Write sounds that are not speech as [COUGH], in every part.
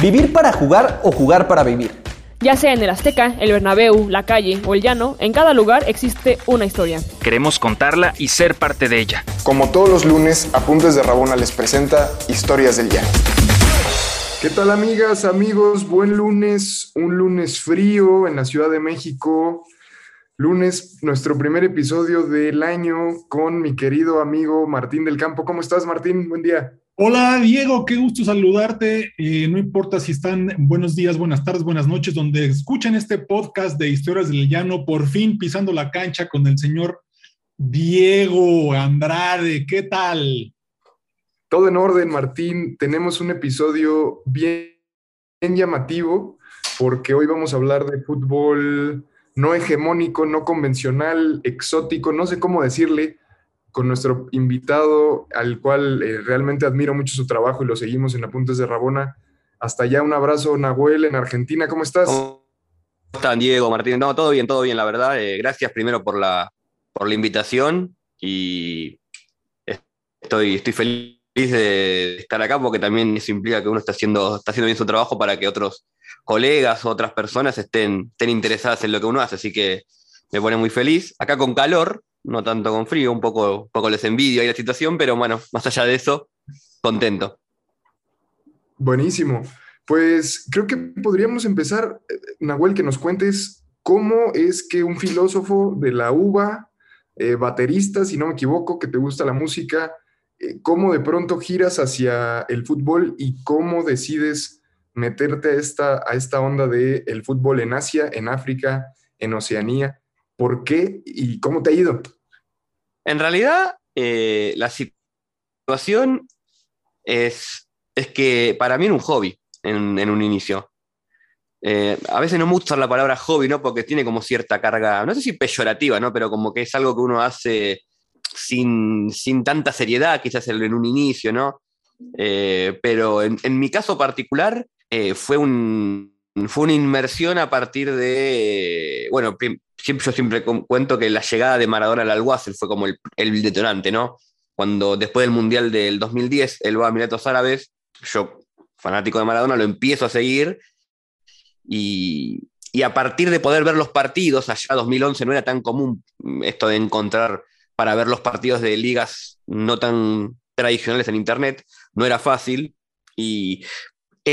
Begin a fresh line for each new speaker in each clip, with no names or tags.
Vivir para jugar o jugar para vivir.
Ya sea en el Azteca, el Bernabéu, la calle o el llano, en cada lugar existe una historia.
Queremos contarla y ser parte de ella.
Como todos los lunes, Apuntes de Rabona les presenta Historias del Llano. ¿Qué tal amigas, amigos? Buen lunes, un lunes frío en la Ciudad de México. Lunes, nuestro primer episodio del año con mi querido amigo Martín del Campo. ¿Cómo estás, Martín? Buen día.
Hola Diego, qué gusto saludarte. Eh, no importa si están buenos días, buenas tardes, buenas noches, donde escuchan este podcast de Historias del Llano, por fin pisando la cancha con el señor Diego Andrade. ¿Qué tal?
Todo en orden, Martín. Tenemos un episodio bien, bien llamativo porque hoy vamos a hablar de fútbol no hegemónico, no convencional, exótico, no sé cómo decirle con nuestro invitado, al cual eh, realmente admiro mucho su trabajo y lo seguimos en Apuntes de Rabona. Hasta allá, un abrazo, Nahuel, en Argentina. ¿Cómo estás? ¿Cómo
están, Diego, Martín? No, todo bien, todo bien, la verdad. Eh, gracias primero por la, por la invitación y estoy, estoy feliz de estar acá porque también eso implica que uno está haciendo, está haciendo bien su trabajo para que otros colegas o otras personas estén, estén interesadas en lo que uno hace. Así que me pone muy feliz. Acá con calor, no tanto con frío, un poco, poco les envidio ahí la situación, pero bueno, más allá de eso, contento.
Buenísimo. Pues creo que podríamos empezar, eh, Nahuel, que nos cuentes cómo es que un filósofo de la UBA, eh, baterista, si no me equivoco, que te gusta la música, eh, cómo de pronto giras hacia el fútbol y cómo decides meterte a esta, a esta onda del el fútbol en Asia, en África, en Oceanía. ¿Por qué y cómo te ha ido?
En realidad, eh, la situación es, es que para mí era un hobby en, un inicio. Eh, a veces no me gusta la palabra hobby, ¿no? Porque tiene como cierta carga, no sé si peyorativa, ¿no? Pero como que es algo que uno hace sin, tanta seriedad, quizás en un inicio, ¿no? Eh, pero en, mi caso particular fue un, fue una inmersión a partir de, bueno, siempre, yo siempre cuento que la llegada de Maradona al Alguacil fue como el, detonante, ¿no? Cuando después del Mundial del 2010 él va a Emiratos Árabes, yo, fanático de Maradona, lo empiezo a seguir y, y a partir de poder ver los partidos, allá 2011 no era tan común esto de encontrar para ver los partidos de ligas no tan tradicionales en Internet, no era fácil. Y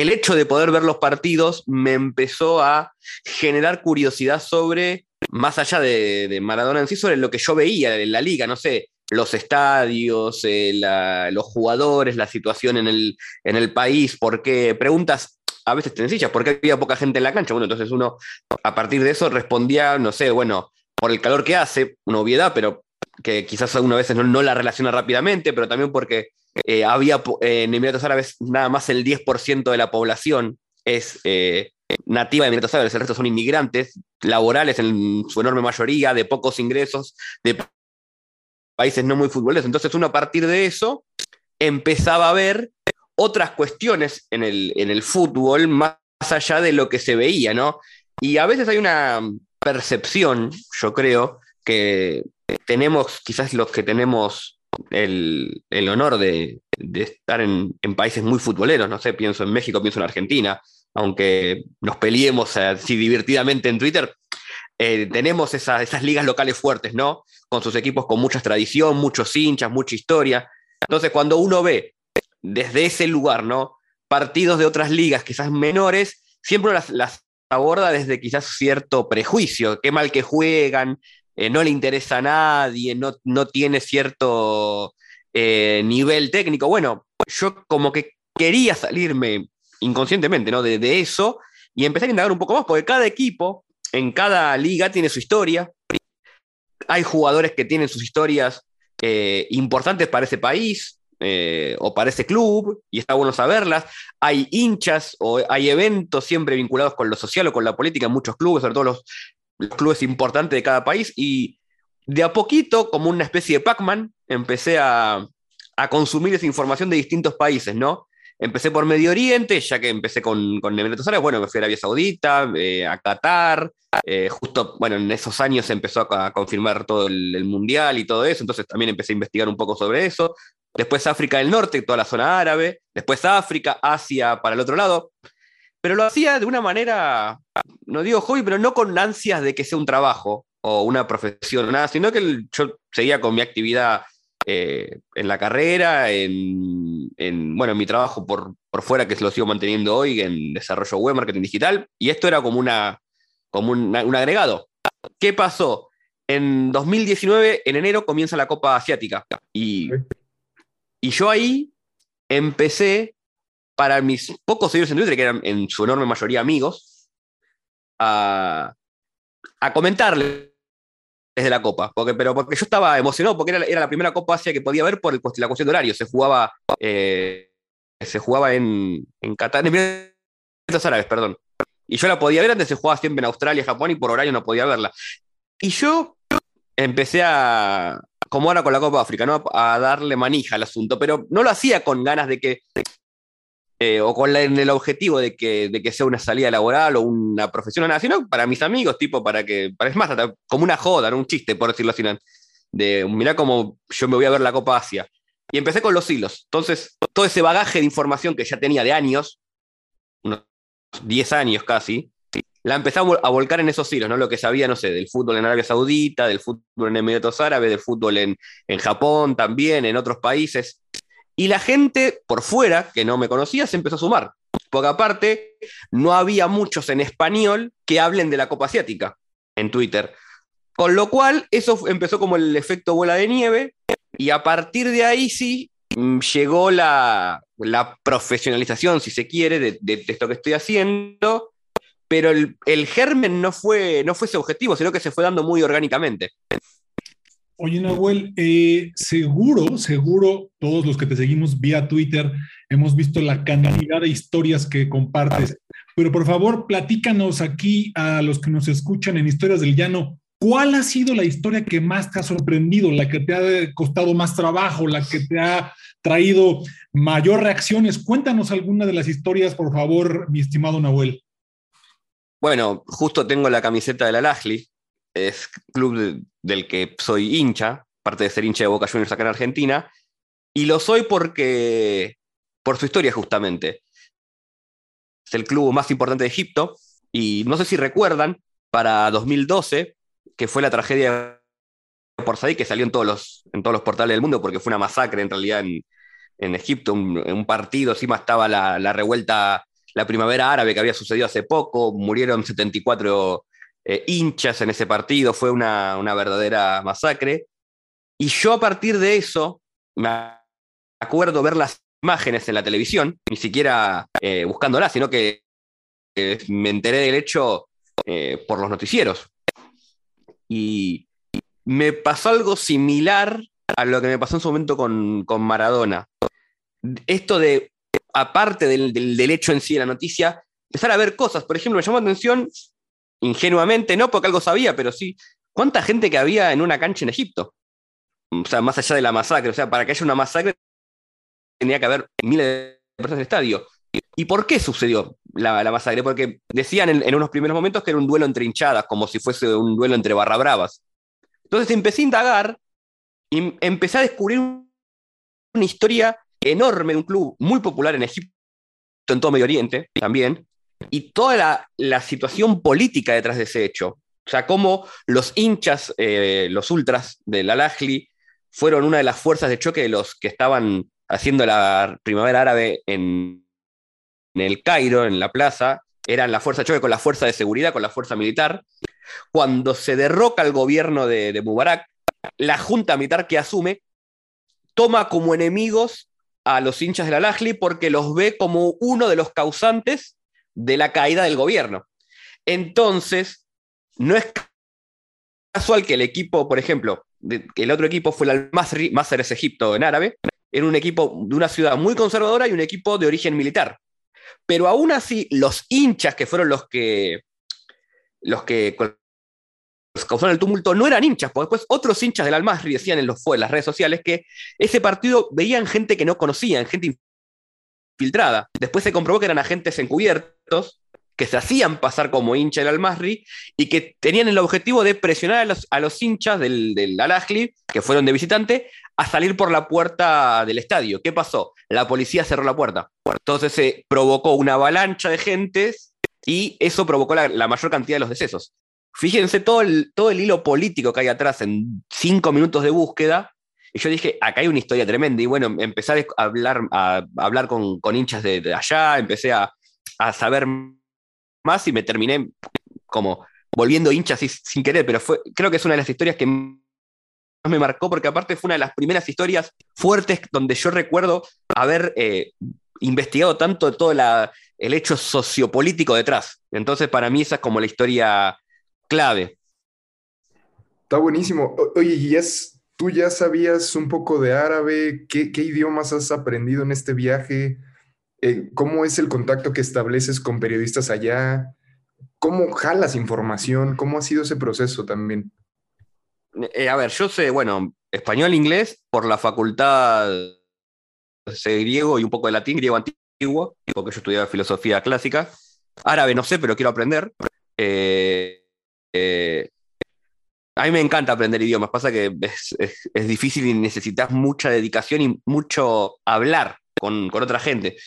el hecho de poder ver los partidos me empezó a generar curiosidad sobre, más allá de, Maradona en sí, sobre lo que yo veía en la liga, no sé, los estadios, eh, los jugadores, la situación en el, en el país, por qué, preguntas a veces sencillas, ¿por qué había poca gente en la cancha? Bueno, entonces uno a partir de eso respondía, no sé, bueno, por el calor que hace, una obviedad, pero que quizás algunas veces no, no la relaciona rápidamente, pero también porque eh, había en Emiratos Árabes nada más el 10% de la población es eh, nativa de Emiratos Árabes, el resto son inmigrantes laborales en su enorme mayoría, de pocos ingresos, de países no muy futboleros. Entonces uno a partir de eso empezaba a ver otras cuestiones en el, en el fútbol más allá de lo que se veía, ¿no? Y a veces hay una percepción, yo creo, que tenemos, quizás los que tenemos el, honor de, estar en, países muy futboleros, no sé, pienso en México, pienso en Argentina, aunque nos peleemos así divertidamente en Twitter, eh, tenemos esas ligas locales fuertes, ¿no? Con sus equipos con mucha tradición, muchos hinchas, mucha historia. Entonces, cuando uno ve desde ese lugar, ¿no? Partidos de otras ligas quizás menores, siempre las, las aborda desde quizás cierto prejuicio, qué mal que juegan, eh, no le interesa a nadie, no, no tiene cierto eh, nivel técnico. Bueno, yo como que quería salirme inconscientemente ¿no? de, eso y empecé a indagar un poco más, porque cada equipo en cada liga tiene su historia. Hay jugadores que tienen sus historias eh, importantes para ese país, o para ese club, y está bueno saberlas. Hay hinchas o hay eventos siempre vinculados con lo social o con la política en muchos clubes, sobre todo los, los clubes importantes de cada país y de a poquito, como una especie de Pac-Man, empecé a, consumir esa información de distintos países, ¿no? Empecé por Medio Oriente, ya que empecé con, con Emiratos Árabes, bueno, me fui a Arabia Saudita, eh, a Qatar, eh, justo, bueno, en esos años se empezó a, confirmar todo el, Mundial y todo eso, entonces también empecé a investigar un poco sobre eso. Después África del Norte, toda la zona árabe, después África, Asia para el otro lado. Pero lo hacía de una manera, no digo hobby, pero no con ansias de que sea un trabajo o una profesión, nada, sino que yo seguía con mi actividad eh, en la carrera, en, en, bueno, en mi trabajo por, por fuera, que lo sigo manteniendo hoy, en desarrollo web, marketing digital, y esto era como, una, como un, un agregado. ¿Qué pasó? En 2019, en enero, comienza la Copa Asiática. Y, y yo ahí empecé, para mis pocos seguidores en Twitter, que eran en su enorme mayoría amigos, a, a comentarles desde la Copa. Porque, pero porque yo estaba emocionado, porque era, era la primera Copa Asia que podía ver por el la cuestión de horario. Se jugaba, eh, se jugaba en, en Qatar, en Emiratos Árabes, perdón. Y yo la podía ver antes, se jugaba siempre en Australia, Japón, y por horario no podía verla. Y yo empecé a, como ahora con la Copa África, ¿no? a darle manija al asunto, pero no lo hacía con ganas de que, eh, o con el objetivo de que, de que sea una salida laboral o una profesión, o nada, sino para mis amigos, tipo, para que, para, es más, como una joda, ¿no? un chiste, por decirlo así, de mirá cómo yo me voy a ver la Copa Asia. Y empecé con los hilos. Entonces, todo ese bagaje de información que ya tenía de años, unos 10 años casi, la vol- a volcar en esos hilos, ¿no? Lo que sabía, no sé, del fútbol en Arabia Saudita, del fútbol en Emiratos Árabes, del fútbol en, en Japón también, en otros países. Y la gente por fuera, que no me conocía, se empezó a sumar. Porque aparte, no había muchos en español que hablen de la Copa Asiática en Twitter. Con lo cual, eso empezó como el efecto bola de nieve, y a partir de ahí sí mm, llegó la, profesionalización, si se quiere, de, esto que estoy haciendo, pero el, el germen no fue, no fue ese objetivo, sino que se fue dando muy orgánicamente.
Oye, Nahuel, eh, seguro, seguro, todos los que te seguimos vía Twitter hemos visto la cantidad de historias que compartes, pero por favor, platícanos aquí a los que nos escuchan en Historias del Llano, ¿cuál ha sido la historia que más te ha sorprendido, la que te ha costado más trabajo, la que te ha traído mayor reacciones? Cuéntanos alguna de las historias, por favor, mi estimado Nahuel.
Bueno, justo tengo la camiseta del Al-Ahly, es club de- del que soy hincha, parte de ser hincha de Boca Juniors acá en Argentina, y lo soy porque, por su historia justamente. Es el club más importante de Egipto, y no sé si recuerdan, para 2012, que fue la tragedia por Said, que salió en todos los, en todos los portales del mundo, porque fue una masacre en realidad en, en Egipto, un, un partido, encima estaba la, la revuelta la primavera árabe que había sucedido hace poco, murieron 74 eh, hinchas en ese partido, fue una, una verdadera masacre. Y yo a partir de eso me acuerdo ver las imágenes en la televisión, ni siquiera eh, buscándolas, sino que me enteré del hecho eh, por los noticieros. Y me pasó algo similar a lo que me pasó en su momento con, con Maradona. Esto de aparte del, del, del, hecho en sí de la noticia, empezar a ver cosas. Por ejemplo, me llamó la atención, ingenuamente, no porque algo sabía, pero sí, cuánta gente que había en una cancha en Egipto. O sea, más allá de la masacre, o sea, para que haya una masacre tenía que haber miles de personas en el estadio. ¿Y por qué sucedió la, la masacre? Porque decían en, unos primeros momentos que era un duelo entre hinchadas, como si fuese un duelo entre barra bravas. Entonces empecé a indagar y empecé a descubrir una historia enorme de un club muy popular en Egipto, en todo Medio Oriente también, y toda la, situación política detrás de ese hecho. O sea, cómo los hinchas, eh, los ultras del Al-Ahli, fueron una de las fuerzas de choque de los que estaban haciendo la primavera árabe en, el Cairo, en la plaza, eran la fuerza de choque con la fuerza de seguridad, con la fuerza militar. Cuando se derroca el gobierno de, de Mubarak, la junta militar que asume toma como enemigos a los hinchas del Al-Ahli porque los ve como uno de los causantes de la caída del gobierno. Entonces, no es casual que el equipo, por ejemplo, de, el otro equipo fue el Al-Masri, Masr es Egipto en árabe, era un equipo de una ciudad muy conservadora y un equipo de origen militar. Pero aún así, los hinchas que fueron los que, los que causaron el tumulto no eran hinchas, porque después otros hinchas del Al-Masri decían en, los, en las redes sociales que ese partido veían gente que no conocían, gente infiltrada. Después se comprobó que eran agentes encubiertos que se hacían pasar como hincha del Al-Masri y que tenían el objetivo de presionar a los, a los hinchas del, del Al-Ahli, que fueron de visitante, a salir por la puerta del estadio. ¿Qué pasó? La policía cerró la puerta. Entonces se provocó una avalancha de gentes y eso provocó la, la mayor cantidad de los decesos. Fíjense todo el, todo el hilo político que hay atrás en cinco minutos de búsqueda. Y yo dije, acá hay una historia tremenda. Y bueno, empecé a hablar, a, hablar con, con hinchas de, de allá, empecé a, a saber más y me terminé como volviendo hincha así sin querer, pero fue, creo que es una de las historias que más me marcó porque aparte fue una de las primeras historias fuertes donde yo recuerdo haber eh, investigado tanto todo el hecho sociopolítico detrás. Entonces para mí esa es como la historia clave.
Está buenísimo. Oye, ¿y es, tú ya sabías un poco de árabe? ¿Qué, qué idiomas has aprendido en este viaje? Eh, ¿cómo es el contacto que estableces con periodistas allá? ¿Cómo jalas información? ¿Cómo ha sido ese proceso también?
Eh, a ver, yo sé, bueno, español, inglés, por la facultad sé griego y un poco de latín, griego antiguo, porque yo estudiaba filosofía clásica. Árabe no sé, pero quiero aprender. Eh, a mí me encanta aprender idiomas, pasa que es difícil y necesitas mucha dedicación y mucho hablar con, con otra gente.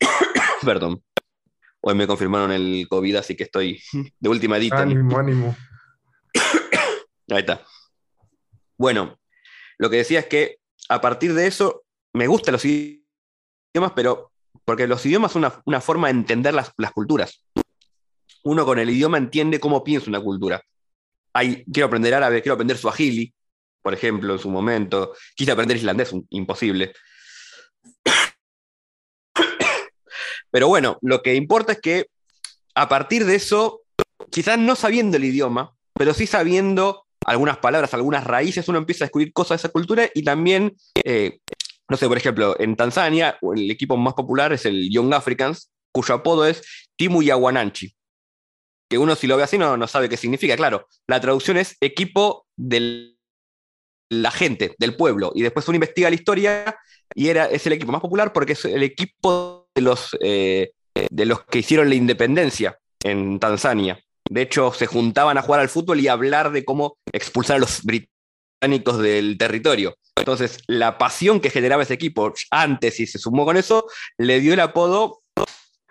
[COUGHS] Perdón. Hoy me confirmaron el COVID, así que estoy de última edita.
Ánimo, ánimo.
Ahí está. Bueno, lo que decía es que a partir de eso me gustan los idiomas, pero porque los idiomas son una, una forma de entender las, las culturas. Uno con el idioma entiende cómo piensa una cultura. Hay, quiero aprender árabe, quiero aprender suajili, por ejemplo, en su momento. Quise aprender islandés, un- imposible. Pero bueno, lo que importa es que a partir de eso, quizás no sabiendo el idioma, pero sí sabiendo algunas palabras, algunas raíces, uno empieza a descubrir cosas de esa cultura y también, eh, no sé, por ejemplo, en Tanzania el equipo más popular es el Young Africans, cuyo apodo es Timu Yawananchi, que uno si lo ve así no, no sabe qué significa, claro, la traducción es equipo de la gente, del pueblo, y después uno investiga la historia y era, es el equipo más popular porque es el equipo de los, eh, de los que hicieron la independencia en Tanzania. De hecho, se juntaban a jugar al fútbol y hablar de cómo expulsar a los británicos del territorio. Entonces, la pasión que generaba ese equipo antes y se sumó con eso, le dio el apodo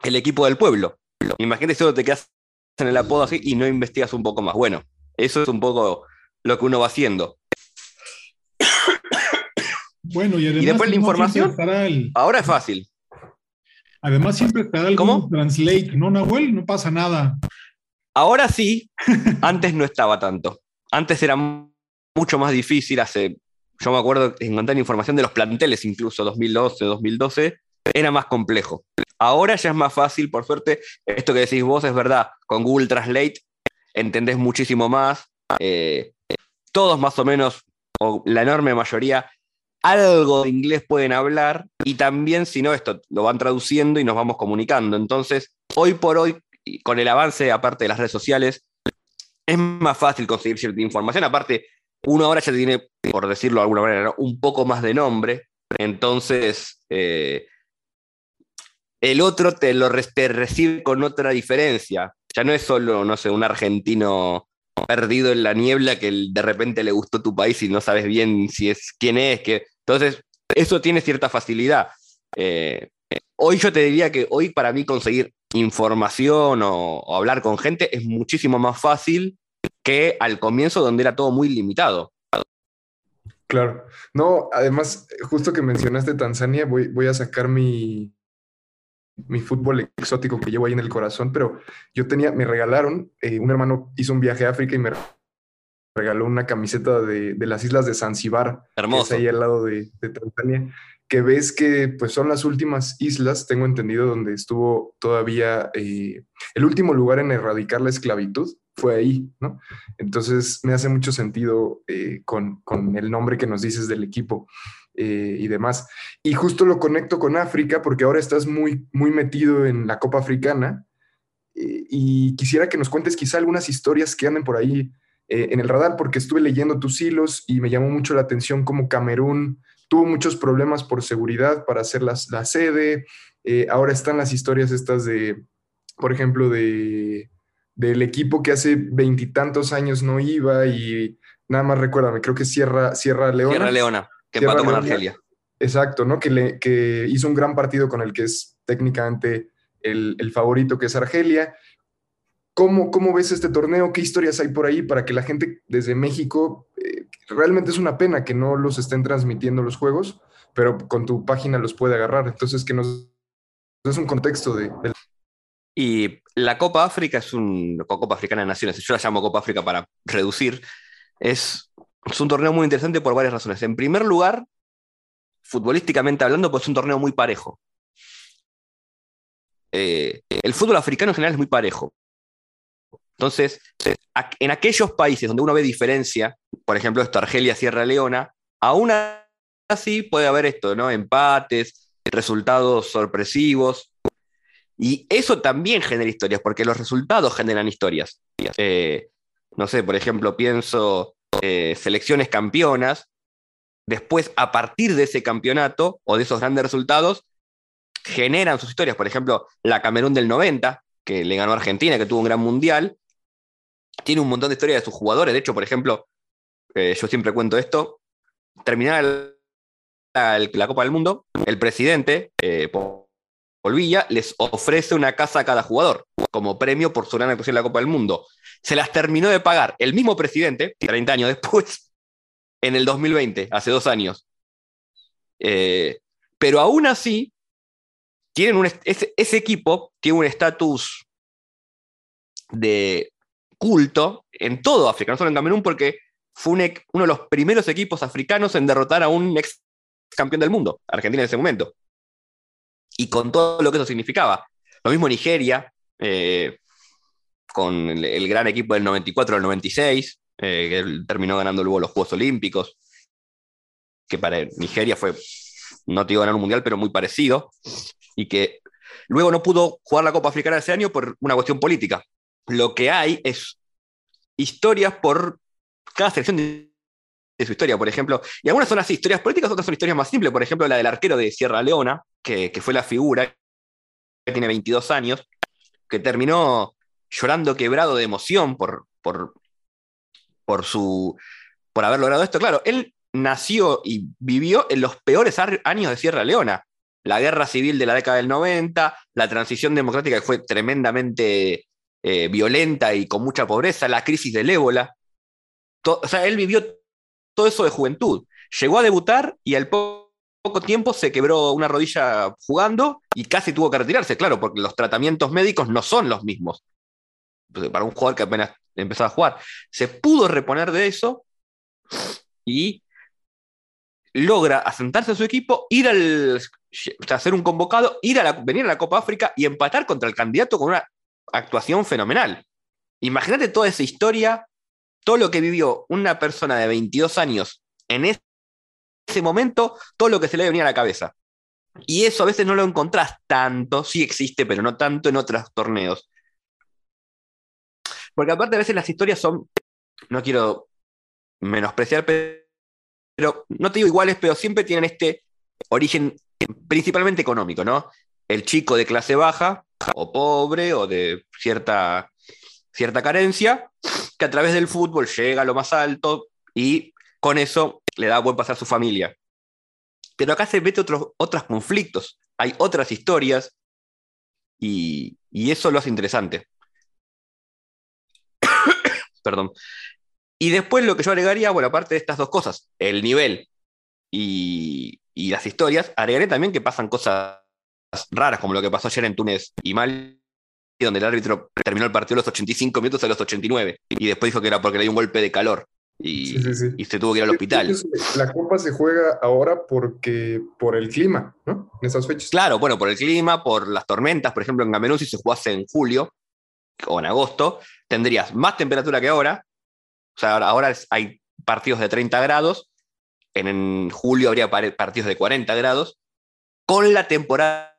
el equipo del pueblo. Imagínate solo te quedas en el apodo así y no investigas un poco más. Bueno, eso es un poco lo que uno va haciendo.
Bueno, y además.
después la información.
el-
Ahora es fácil.
además, siempre estará el
¿Cómo?
Translate, ¿no, Nahuel? No pasa nada.
Ahora sí, [LAUGHS] antes no estaba tanto. Antes era mucho más difícil. Hace, yo me acuerdo encontrar información de los planteles, incluso 2011, 2012, era más complejo. Ahora ya es más fácil, por suerte. Esto que decís vos es verdad. Con Google Translate entendés muchísimo más. eh, todos más o menos, o la enorme mayoría, algo de inglés pueden hablar. Y también, si no, esto lo van traduciendo y nos vamos comunicando. Entonces, hoy por hoy, con el avance, aparte de las redes sociales, es más fácil conseguir cierta información. Aparte, uno ahora ya tiene, por decirlo de alguna manera, un poco más de nombre. Entonces, eh, el otro te lo recibe con otra diferencia. Ya no es solo, no sé, un argentino perdido en la niebla que de repente le gustó tu país y no sabes bien si es quién es. Que... Entonces, eso tiene cierta facilidad. Eh, hoy yo te diría que hoy para mí conseguir información o, hablar con gente es muchísimo más fácil que al comienzo donde era todo muy limitado.
Claro. No, además, justo que mencionaste Tanzania, voy, voy a sacar mi, mi fútbol exótico que llevo ahí en el corazón, pero yo tenía, me regalaron, eh, un hermano hizo un viaje a África y me regaló una camiseta de, de las islas de Zanzíbar, que es
Hermoso.
ahí al lado de, de Tanzania, que ves que pues son las últimas islas, tengo entendido, donde estuvo todavía eh, el último lugar en erradicar la esclavitud, fue ahí, ¿no? Entonces me hace mucho sentido eh, con, con el nombre que nos dices del equipo eh, y demás. Y justo lo conecto con África porque ahora estás muy, muy metido en la Copa Africana y quisiera que nos cuentes quizá algunas historias que anden por ahí eh, en el radar porque estuve leyendo tus hilos y me llamó mucho la atención cómo Camerún tuvo muchos problemas por seguridad para hacer las- la sede. Eh, ahora están las historias estas de, por ejemplo, de del equipo que hace veintitantos años no iba y nada más recuérdame, creo que Sierra, Sierra Leona.
Sierra Leona. Que
Sierra
empató con
Leona.
Argelia.
Exacto, ¿no? Que, le, que hizo un gran partido con el que es técnicamente el, el favorito, que es Argelia. ¿Cómo, ¿Cómo ves este torneo? ¿Qué historias hay por ahí para que la gente desde México, eh, realmente es una pena que no los estén transmitiendo los juegos, pero con tu página los puede agarrar? Entonces, que nos des un contexto de, de-
Y la Copa África es un. Copa Africana de Naciones, yo la llamo Copa África para reducir. Es, es un torneo muy interesante por varias razones. En primer lugar, futbolísticamente hablando, pues es un torneo muy parejo. Eh, el fútbol africano en general es muy parejo. Entonces, a- en aquellos países donde uno ve diferencia, por ejemplo, esto, Argelia, Sierra Leona, aún así puede haber esto, ¿no? Empates, resultados sorpresivos. Y eso también genera historias, porque los resultados generan historias. Eh, no sé, por ejemplo, pienso eh, selecciones campeonas. Después, a partir de ese campeonato o de esos grandes resultados, generan sus historias. Por ejemplo, la Camerún del 90, que le ganó a Argentina, que tuvo un gran mundial, tiene un montón de historias de sus jugadores. De hecho, por ejemplo, eh, yo siempre cuento esto, terminada la, Copa del Mundo, el presidente, eh, les ofrece una casa a cada jugador como premio por su gran actuación en la Copa del Mundo. Se las terminó de pagar el mismo presidente, 30 años después, [LAUGHS] en el 2020, hace dos años. Eh, pero aún así, tienen ese equipo tiene un estatus de culto en todo África, no solo en Camerún, porque fue uno de los primeros equipos africanos en derrotar a un ex campeón del mundo, Argentina en ese momento. Y con todo lo que eso significaba. Lo mismo Nigeria, eh, con el, gran equipo del 94 al 96, eh, que terminó ganando luego los Juegos Olímpicos, que para Nigeria fue, no te digo ganar un mundial, pero muy parecido, y que luego no pudo jugar la Copa Africana ese año por una cuestión política. Lo que hay es historias por cada selección de, su historia, por ejemplo, y algunas son así, historias políticas, otras son historias más simples, por ejemplo, la del arquero de Sierra Leona, que, que fue la figura, que tiene 22 años, que terminó llorando quebrado de emoción por, por, por, su, por haber logrado esto. Claro, él nació y vivió en los peores años de Sierra Leona. La guerra civil de la década del 90, la transición democrática que fue tremendamente eh, violenta y con mucha pobreza, la crisis del ébola. O sea, él vivió todo eso de juventud. Llegó a debutar y al po- poco tiempo se quebró una rodilla jugando y casi tuvo que retirarse, claro, porque los tratamientos médicos no son los mismos pues, para un jugador que apenas empezaba a jugar. Se pudo reponer de eso y logra asentarse a su equipo, ir al, ser un convocado, ir a la- venir a la Copa África y empatar contra el candidato con una actuación fenomenal. Imagínate toda esa historia, todo lo que vivió una persona de 22 años en ese momento, todo lo que se le venía a la cabeza. Y eso a veces no lo encontrás tanto, sí existe, pero no tanto en otros torneos. Porque aparte a veces las historias son, no quiero menospreciar, pe- pero no te digo iguales, pero siempre tienen este origen principalmente económico, ¿no? El chico de clase baja o pobre o de cierta, cierta carencia, que a través del fútbol llega a lo más alto y con eso le da buen pasar a su familia. Pero acá se mete otros, otros conflictos, hay otras historias y, y eso lo hace interesante. [COUGHS] Perdón. Y después lo que yo agregaría, bueno, aparte de estas dos cosas, el nivel y, y las historias, agregaré también que pasan cosas raras, como lo que pasó ayer en Túnez y Mali, donde el árbitro terminó el partido a los 85 minutos a los 89, y después dijo que era porque le dio un golpe de calor y,
Sí, sí, sí.
y se tuvo que ir al hospital.
La Copa se juega ahora porque, por el clima, ¿no? En esas fechas.
Claro, bueno, por el clima, por las tormentas, por ejemplo, en Camerún, si se jugase en julio o en agosto, tendrías más temperatura que ahora. O sea, ahora, hay partidos de 30 grados, en, julio habría partidos de 40 grados, con la temporada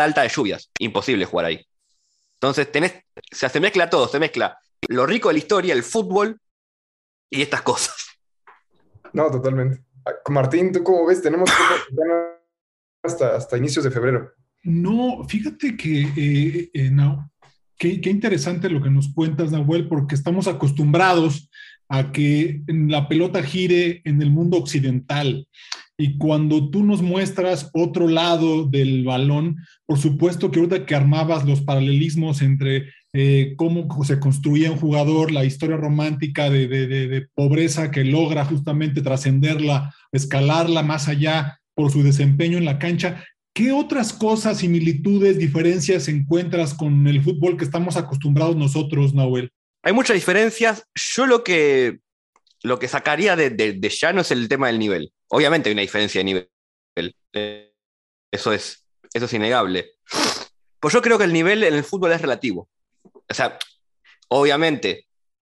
alta de lluvias. Imposible jugar ahí. Entonces, tenés, o sea, se mezcla todo, se mezcla lo rico de la historia, el fútbol y estas cosas.
No, totalmente. Martín, ¿tú cómo ves? Tenemos hasta, hasta inicios de febrero.
No, fíjate que, eh, eh, no, qué, qué interesante lo que nos cuentas, Nahuel, porque estamos acostumbrados a que la pelota gire en el mundo occidental. Y cuando tú nos muestras otro lado del balón, por supuesto que ahorita que armabas los paralelismos entre eh, cómo se construía un jugador, la historia romántica de, de pobreza que logra justamente trascenderla, escalarla más allá por su desempeño en la cancha, ¿Qué otras cosas, similitudes, diferencias encuentras con el fútbol que estamos acostumbrados nosotros, Nahuel?
Hay muchas diferencias. Yo lo que, lo que sacaría de, de, Llano es el tema del nivel. Obviamente hay una diferencia de nivel. Eso es, eso es innegable. Pues yo creo que el nivel en el fútbol es relativo. O sea, obviamente,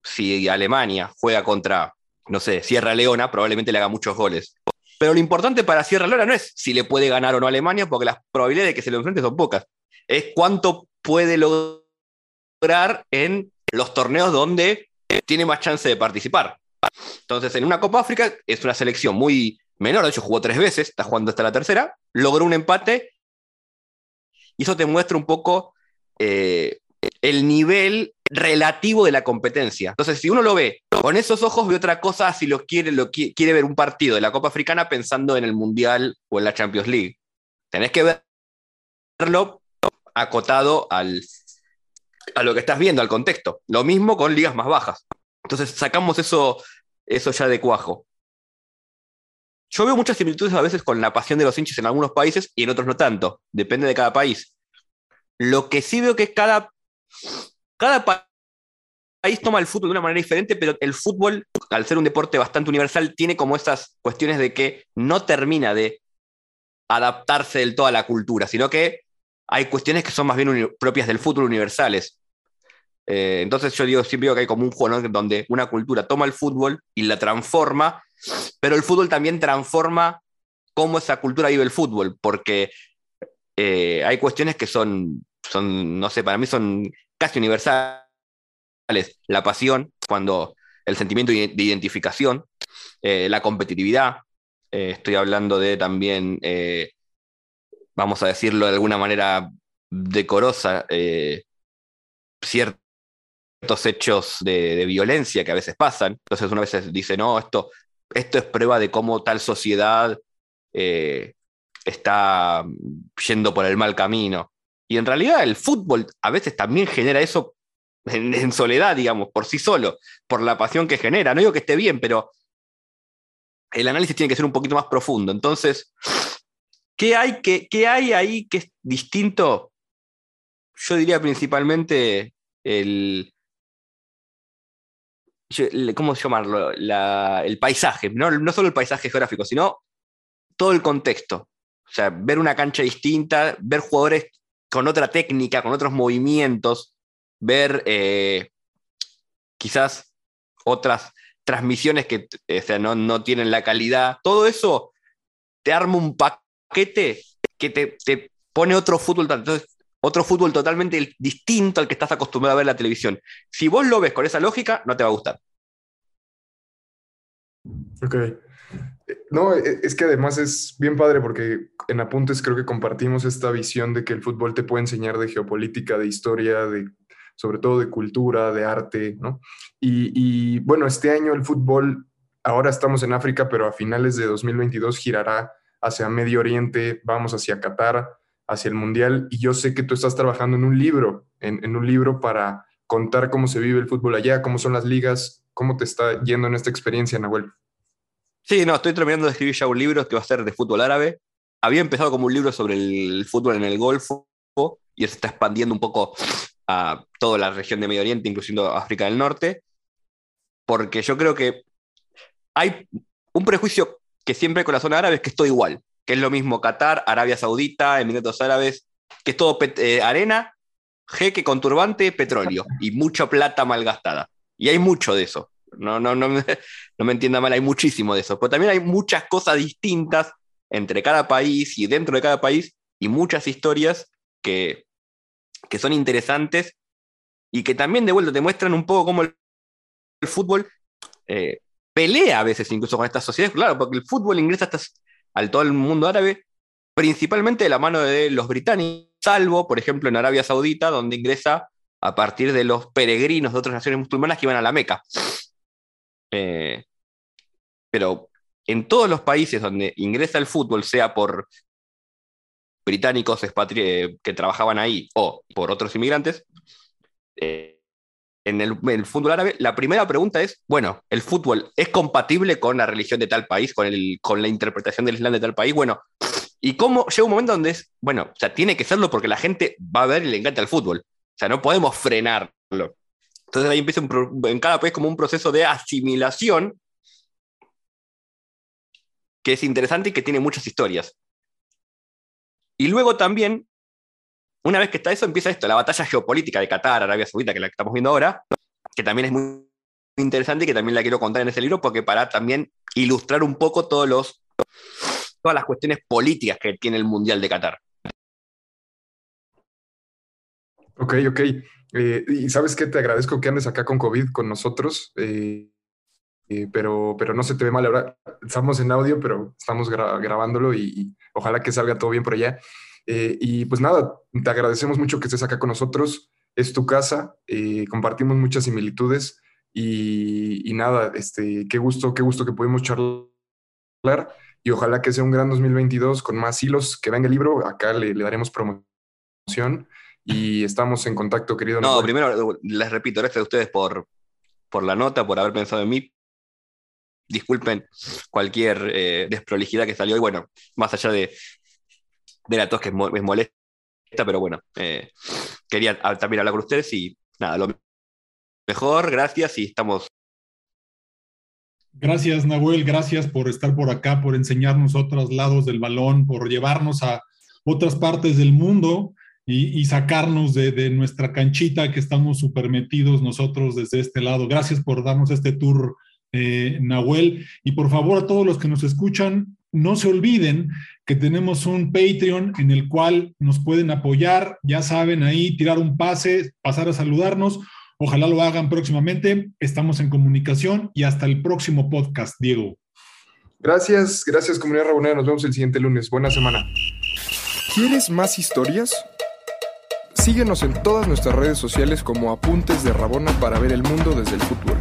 si Alemania juega contra, no sé, Sierra Leona, probablemente le haga muchos goles. Pero lo importante para Sierra Leona no es si le puede ganar o no a Alemania, porque las probabilidades de que se lo enfrente son pocas. Es cuánto puede lograr en los torneos donde tiene más chance de participar. Entonces, en una Copa África es una selección muy menor, de hecho jugó tres veces, está jugando hasta la tercera, logró un empate y eso te muestra un poco eh, el nivel relativo de la competencia. Entonces, si uno lo ve con esos ojos, ve otra cosa si lo quiere, lo quiere ver un partido de la Copa Africana pensando en el Mundial o en la Champions League. Tenés que verlo acotado al, a lo que estás viendo, al contexto. Lo mismo con ligas más bajas. Entonces, sacamos eso, eso ya de cuajo. Yo veo muchas similitudes a veces con la pasión de los hinchas en algunos países y en otros no tanto. Depende de cada país. Lo que sí veo que cada cada país toma el fútbol de una manera diferente, pero el fútbol, al ser un deporte bastante universal, tiene como esas cuestiones de que no termina de adaptarse del todo a la cultura, sino que hay cuestiones que son más bien propias del fútbol universales. Eh, entonces yo digo, siempre digo que hay como un juego donde una cultura toma el fútbol y la transforma, pero el fútbol también transforma cómo esa cultura vive el fútbol, porque eh, hay cuestiones que son, son, no sé, para mí son casi universales. La pasión, cuando el sentimiento de identificación, eh, la competitividad, estoy hablando de también, vamos a decirlo de alguna manera decorosa, ciertos hechos de, violencia que a veces pasan. Entonces uno a veces dice, no, esto, esto es prueba de cómo tal sociedad está yendo por el mal camino. Y en realidad el fútbol a veces también genera eso en, soledad, digamos, por sí solo, por la pasión que genera. No digo que esté bien, pero el análisis tiene que ser un poquito más profundo. Entonces, ¿qué hay, qué hay ahí que es distinto? Yo diría principalmente el, ¿cómo llamarlo? el paisaje, no, no, solo el paisaje geográfico, sino todo el contexto. O sea, ver una cancha distinta, ver jugadores con otra técnica, con otros movimientos, ver eh, quizás otras transmisiones que no, tienen la calidad, todo eso te arma un paquete que te, pone otro fútbol, otro fútbol totalmente distinto al que estás acostumbrado a ver en la televisión. Si vos lo ves con esa lógica, no te va a gustar.
Ok. No, e, es que además es bien padre porque en Apuntes creo que compartimos esta visión de que el fútbol te puede enseñar de geopolítica, de historia, de sobre todo de cultura, de arte, ¿no? Y, bueno, este año el fútbol, ahora estamos en África, pero a finales de 2022 girará hacia Medio Oriente, vamos hacia Qatar, hacia el Mundial, y yo sé que tú estás trabajando en un libro, en, un libro para contar cómo se vive el fútbol allá, cómo son las ligas, cómo te está yendo en esta experiencia, Nahuel.
Sí, no, estoy terminando de escribir ya un libro que va a ser de fútbol árabe. Había empezado como un libro sobre el fútbol en el Golfo y se está expandiendo un poco a toda la región de Medio Oriente, incluyendo África del Norte, porque yo creo que hay un prejuicio que siempre con la zona árabe es que es igual, que es lo mismo Qatar, Arabia Saudita, Emiratos Árabes, que es todo eh, arena, jeque con turbante, petróleo [LAUGHS] y mucha plata malgastada. Y hay mucho de eso. No, no, no, [LAUGHS] no me entienda mal, hay muchísimo de eso. Pero también hay muchas cosas distintas entre cada país y dentro de cada país y muchas historias que, que son interesantes y que también de vuelta te muestran un poco cómo el, fútbol eh, pelea a veces incluso con estas sociedades. Claro, porque el fútbol ingresa hasta al todo el mundo árabe principalmente de la mano de los británicos, salvo, por ejemplo, en Arabia Saudita, donde ingresa a partir de los peregrinos de otras naciones musulmanas que iban a la Meca. Eh, pero en todos los países donde ingresa el fútbol, sea por británicos que trabajaban ahí o por otros inmigrantes, eh, en, el, fútbol árabe, la primera pregunta es, bueno, ¿el fútbol es compatible con la religión de tal país, con, el, con la interpretación del Islam de tal país? Bueno, ¿y cómo llega un momento donde es, bueno, o sea, tiene que serlo porque la gente va a ver y le encanta el fútbol? O sea, no podemos frenarlo. Entonces ahí empieza en cada país como un proceso de asimilación que es interesante y que tiene muchas historias. Y luego también, una vez que está eso, empieza esto, la batalla geopolítica de Qatar, Arabia Saudita, que la que estamos viendo ahora, que también es muy interesante y que también la quiero contar en ese libro, porque para también ilustrar un poco todos los, todas las cuestiones políticas que tiene el Mundial de Qatar.
Ok, ok. Eh, y sabes que te agradezco que andes acá con COVID con nosotros. Eh, eh, pero, pero no se te ve mal. Ahora estamos en audio, pero estamos grabándolo y, ojalá que salga todo bien por allá. Eh, y pues nada, te agradecemos mucho que estés acá con nosotros. Es tu casa, eh, compartimos muchas similitudes y, nada, este, qué gusto, qué gusto que pudimos charlar y ojalá que sea un gran 2022 con más hilos que venga el libro. Acá le, daremos promoción y estamos en contacto, querido.
No, primero les repito, gracias a ustedes por, por la nota, por haber pensado en mí, disculpen cualquier eh, desprolijidad que salió. Y bueno, más allá de, de la tos que me molesta, pero bueno, eh, quería también hablar con ustedes y nada, lo mejor, gracias y estamos.
Gracias, Nahuel, gracias por estar por acá, por enseñarnos otros lados del balón, por llevarnos a otras partes del mundo y, sacarnos de, nuestra canchita que estamos super metidos nosotros desde este lado. Gracias por darnos este tour eh, Nahuel. Y por favor, a todos los que nos escuchan, no se olviden que tenemos un Patreon en el cual nos pueden apoyar, ya saben, ahí tirar un pase, pasar a saludarnos. Ojalá lo hagan próximamente. Estamos en comunicación y hasta el próximo podcast, Diego.
Gracias, gracias comunidad Rabonera. Nos vemos el siguiente lunes. Buena semana.
¿Quieres más historias? Síguenos en todas nuestras redes sociales como Apuntes de Rabona para ver el mundo desde el futuro.